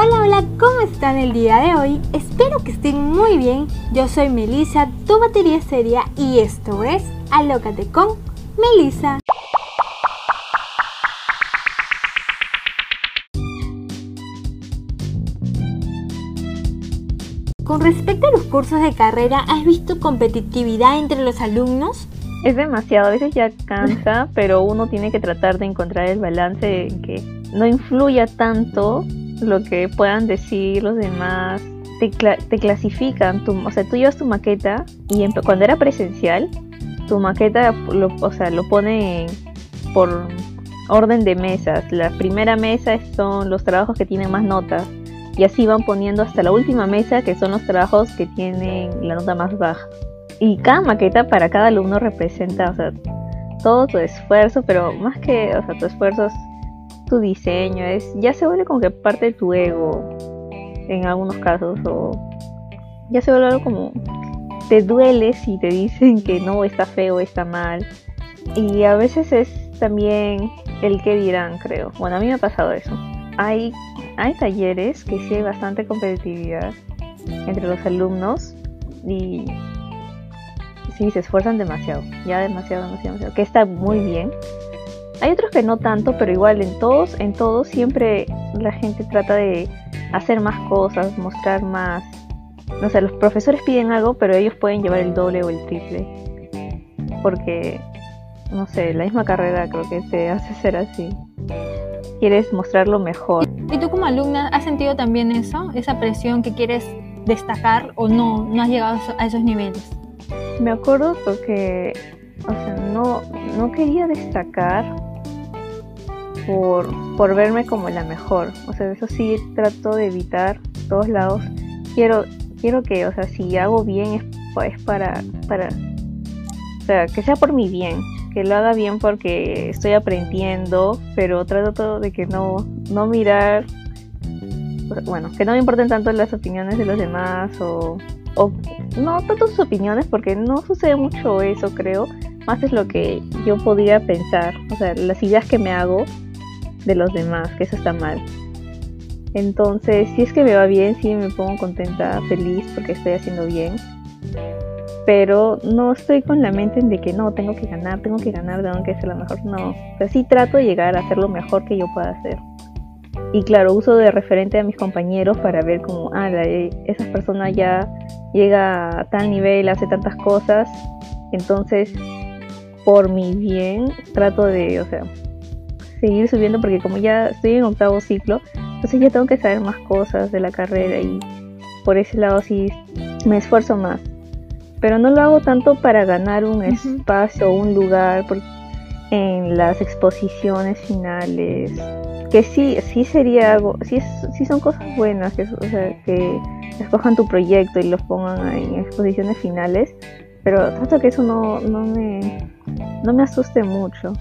Hola, hola, ¿cómo están el día de hoy? Espero que estén muy bien. Yo soy Melissa, tu batería seria, y esto es Alócate con Melissa. Con respecto a los cursos de carrera, ¿has visto competitividad entre los alumnos? Es demasiado, a veces ya cansa, pero uno tiene que tratar de encontrar el balance en que no influya tanto lo que puedan decir los demás. Te, clasifican, tu, o sea, tú llevas tu maqueta y cuando era presencial, tu maqueta lo, o sea, lo pone por orden de mesas. La primera mesa son los trabajos que tienen más notas y así van poniendo hasta la última mesa que son los trabajos que tienen la nota más baja. Y cada maqueta para cada alumno representa, o sea, todo tu esfuerzo, pero más que, o sea, tu esfuerzo es tu diseño, es ya se vuelve como que parte de tu ego en algunos casos o ya se vuelve algo como te duele si te dicen que no está feo, está mal. Y a veces es también el que dirán, creo. Bueno, a mí me ha pasado eso. Hay, hay talleres que sí hay bastante competitividad entre los alumnos y sí se esfuerzan demasiado, ya demasiado, demasiado, demasiado, que está muy bien. Hay otros que no tanto, pero igual en todos, en todos siempre la gente trata de hacer más cosas, mostrar más. No sé, los profesores piden algo, pero ellos pueden llevar el doble o el triple. Porque, no sé, la misma carrera creo que te hace ser así. Quieres mostrarlo mejor. ¿Y tú como alumna has sentido también eso? Esa presión que quieres destacar o no, no has llegado a esos niveles? Me acuerdo que, o sea, no, no quería destacar, por, verme como la mejor. O sea, eso sí trato de evitar todos lados. Quiero, quiero que, o sea, si hago bien es, pues para, para, o sea, que sea por mi bien, que lo haga bien porque estoy aprendiendo, pero trato de que no, no mirar, bueno, que no me importen tanto las opiniones de los demás o, o no tanto sus opiniones porque no sucede mucho eso, creo. Más es lo que yo podría pensar, o sea, las ideas que me hago de los demás, que eso está mal. Entonces, si es que me va bien, sí me pongo contenta, feliz porque estoy haciendo bien. Pero no estoy con la mente de que no, tengo que ganar, tengo que ganar, tengo que ser la mejor. No, o sí trato de llegar a hacer lo mejor que yo pueda hacer. Y claro, uso de referente a mis compañeros para ver como, ah, esa persona ya llega a tal nivel, hace tantas cosas. Entonces, por mi bien, trato de, o sea, seguir subiendo porque como ya estoy en octavo ciclo, entonces ya tengo que saber más cosas de la carrera y por ese lado sí me esfuerzo más. Pero no lo hago tanto para ganar un espacio o un lugar en las exposiciones finales. Que sí, sí sería algo, sí, sí son cosas buenas, que, o sea, que escojan tu proyecto y los pongan en exposiciones finales, pero trato que eso no, no, me, no me asuste mucho.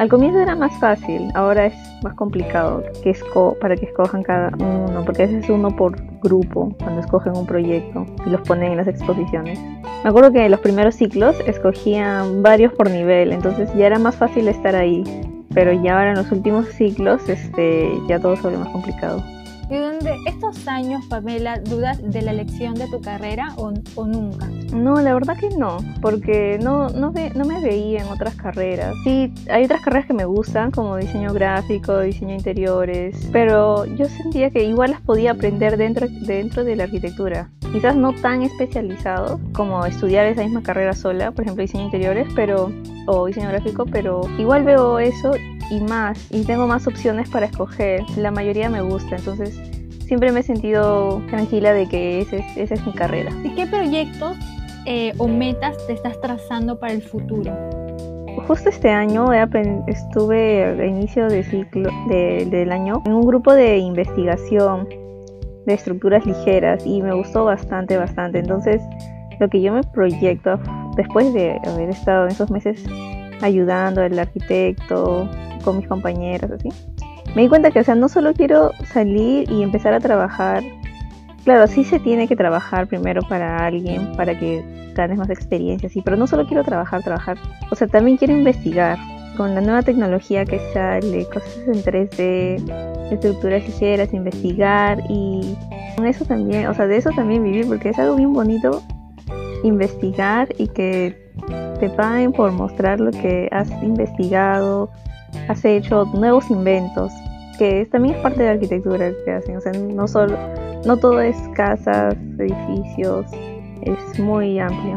Al comienzo era más fácil, ahora es más complicado que esco para que escojan cada uno, porque a veces es uno por grupo cuando escogen un proyecto y los ponen en las exposiciones. Me acuerdo que en los primeros ciclos escogían varios por nivel, entonces ya era más fácil estar ahí, pero ya ahora en los últimos ciclos este, ya todo se vuelve más complicado. ¿Y durante estos años, Pamela, dudas de la elección de tu carrera o, nunca? No, la verdad que no, porque no, no, no me veía en otras carreras. Sí, hay otras carreras que me gustan, como diseño gráfico, diseño interiores, pero yo sentía que igual las podía aprender dentro, dentro de la arquitectura. Quizás no tan especializado como estudiar esa misma carrera sola, por ejemplo, diseño interiores, pero o diseño gráfico, pero igual veo eso y más, y tengo más opciones para escoger. La mayoría me gusta, entonces siempre me he sentido tranquila de que esa es, esa es mi carrera. ¿Y qué proyectos eh, o metas te estás trazando para el futuro? Justo este año estuve al inicio de ciclo, del año en un grupo de investigación de estructuras ligeras y me gustó bastante, bastante. Entonces, lo que yo me proyecto después de haber estado en esos meses ayudando al arquitecto, con mis compañeros, así, me di cuenta que, o sea, no solo quiero salir y empezar a trabajar. Claro, sí se tiene que trabajar primero para alguien, para que ganes más experiencia, sí, pero no solo quiero trabajar, trabajar. O sea, también quiero investigar con la nueva tecnología que sale, cosas en 3D, estructuras hicieras, investigar y eso también, o sea, de eso también vivir porque es algo bien bonito investigar y que te paguen por mostrar lo que has investigado, has hecho nuevos inventos, que también es parte de la arquitectura que hacen, o sea, no solo, no todo es casas, edificios, es muy amplio.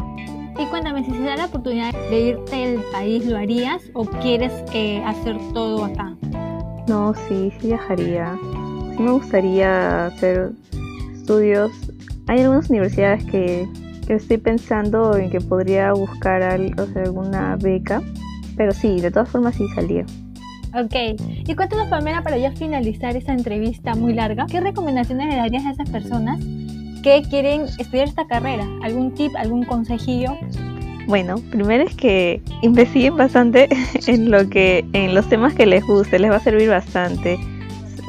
Y cuéntame, si se da la oportunidad de irte del país, ¿lo harías o quieres eh, hacer todo acá? No, sí, sí viajaría. Sí me gustaría hacer estudios. Hay algunas universidades que, estoy pensando en que podría buscar alguna beca, pero sí, de todas formas sí salir. Ok, y cuéntanos Pamela para ya finalizar esta entrevista muy larga, ¿qué recomendaciones le darías a esas personas que quieren estudiar esta carrera? ¿Algún tip, algún consejillo? Bueno, primero es que investiguen bastante en lo que, en los temas que les guste, les va a servir bastante.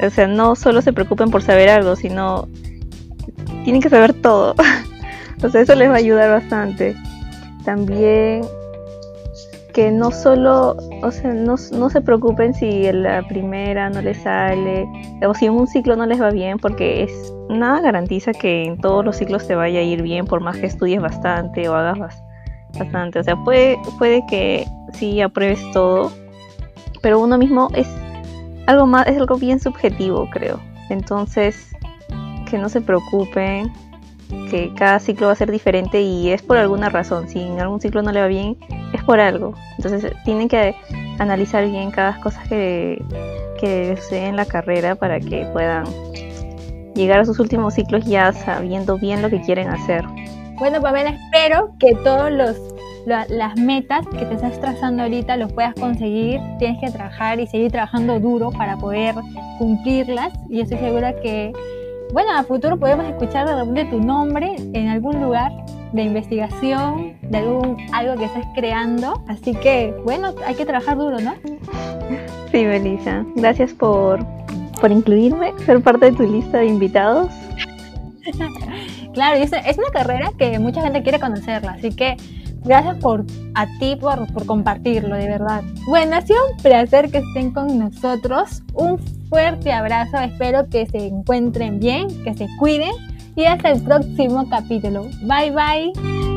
O sea, no solo se preocupen por saber algo, sino tienen que saber todo. o sea, eso les va a ayudar bastante. También que no solo, o sea, no, no, se preocupen si la primera no les sale, o si en un ciclo no les va bien, porque es nada garantiza que en todos los ciclos te vaya a ir bien, por más que estudies bastante o hagas bastante. O sea, puede, puede que sí apruebes todo, pero uno mismo es algo más, es algo bien subjetivo, creo. Entonces, que no se preocupen, que cada ciclo va a ser diferente y es por alguna razón. Si en algún ciclo no le va bien, por algo. Entonces tienen que analizar bien cada cosa que, que en la carrera para que puedan llegar a sus últimos ciclos ya sabiendo bien lo que quieren hacer. Bueno, Pamela, espero que todos los las metas que te estás trazando ahorita los puedas conseguir. Tienes que trabajar y seguir trabajando duro para poder cumplirlas. Y estoy segura que bueno, a futuro podemos escuchar de tu nombre en algún lugar de investigación, de algún algo que estés creando. Así que, bueno, hay que trabajar duro, ¿no? Sí, Melissa. Gracias por, por incluirme, ser parte de tu lista de invitados. claro, es, es una carrera que mucha gente quiere conocerla, así que Gracias por a ti por, por compartirlo, de verdad. Bueno, ha sido un placer que estén con nosotros. Un fuerte abrazo. Espero que se encuentren bien, que se cuiden y hasta el próximo capítulo. Bye bye.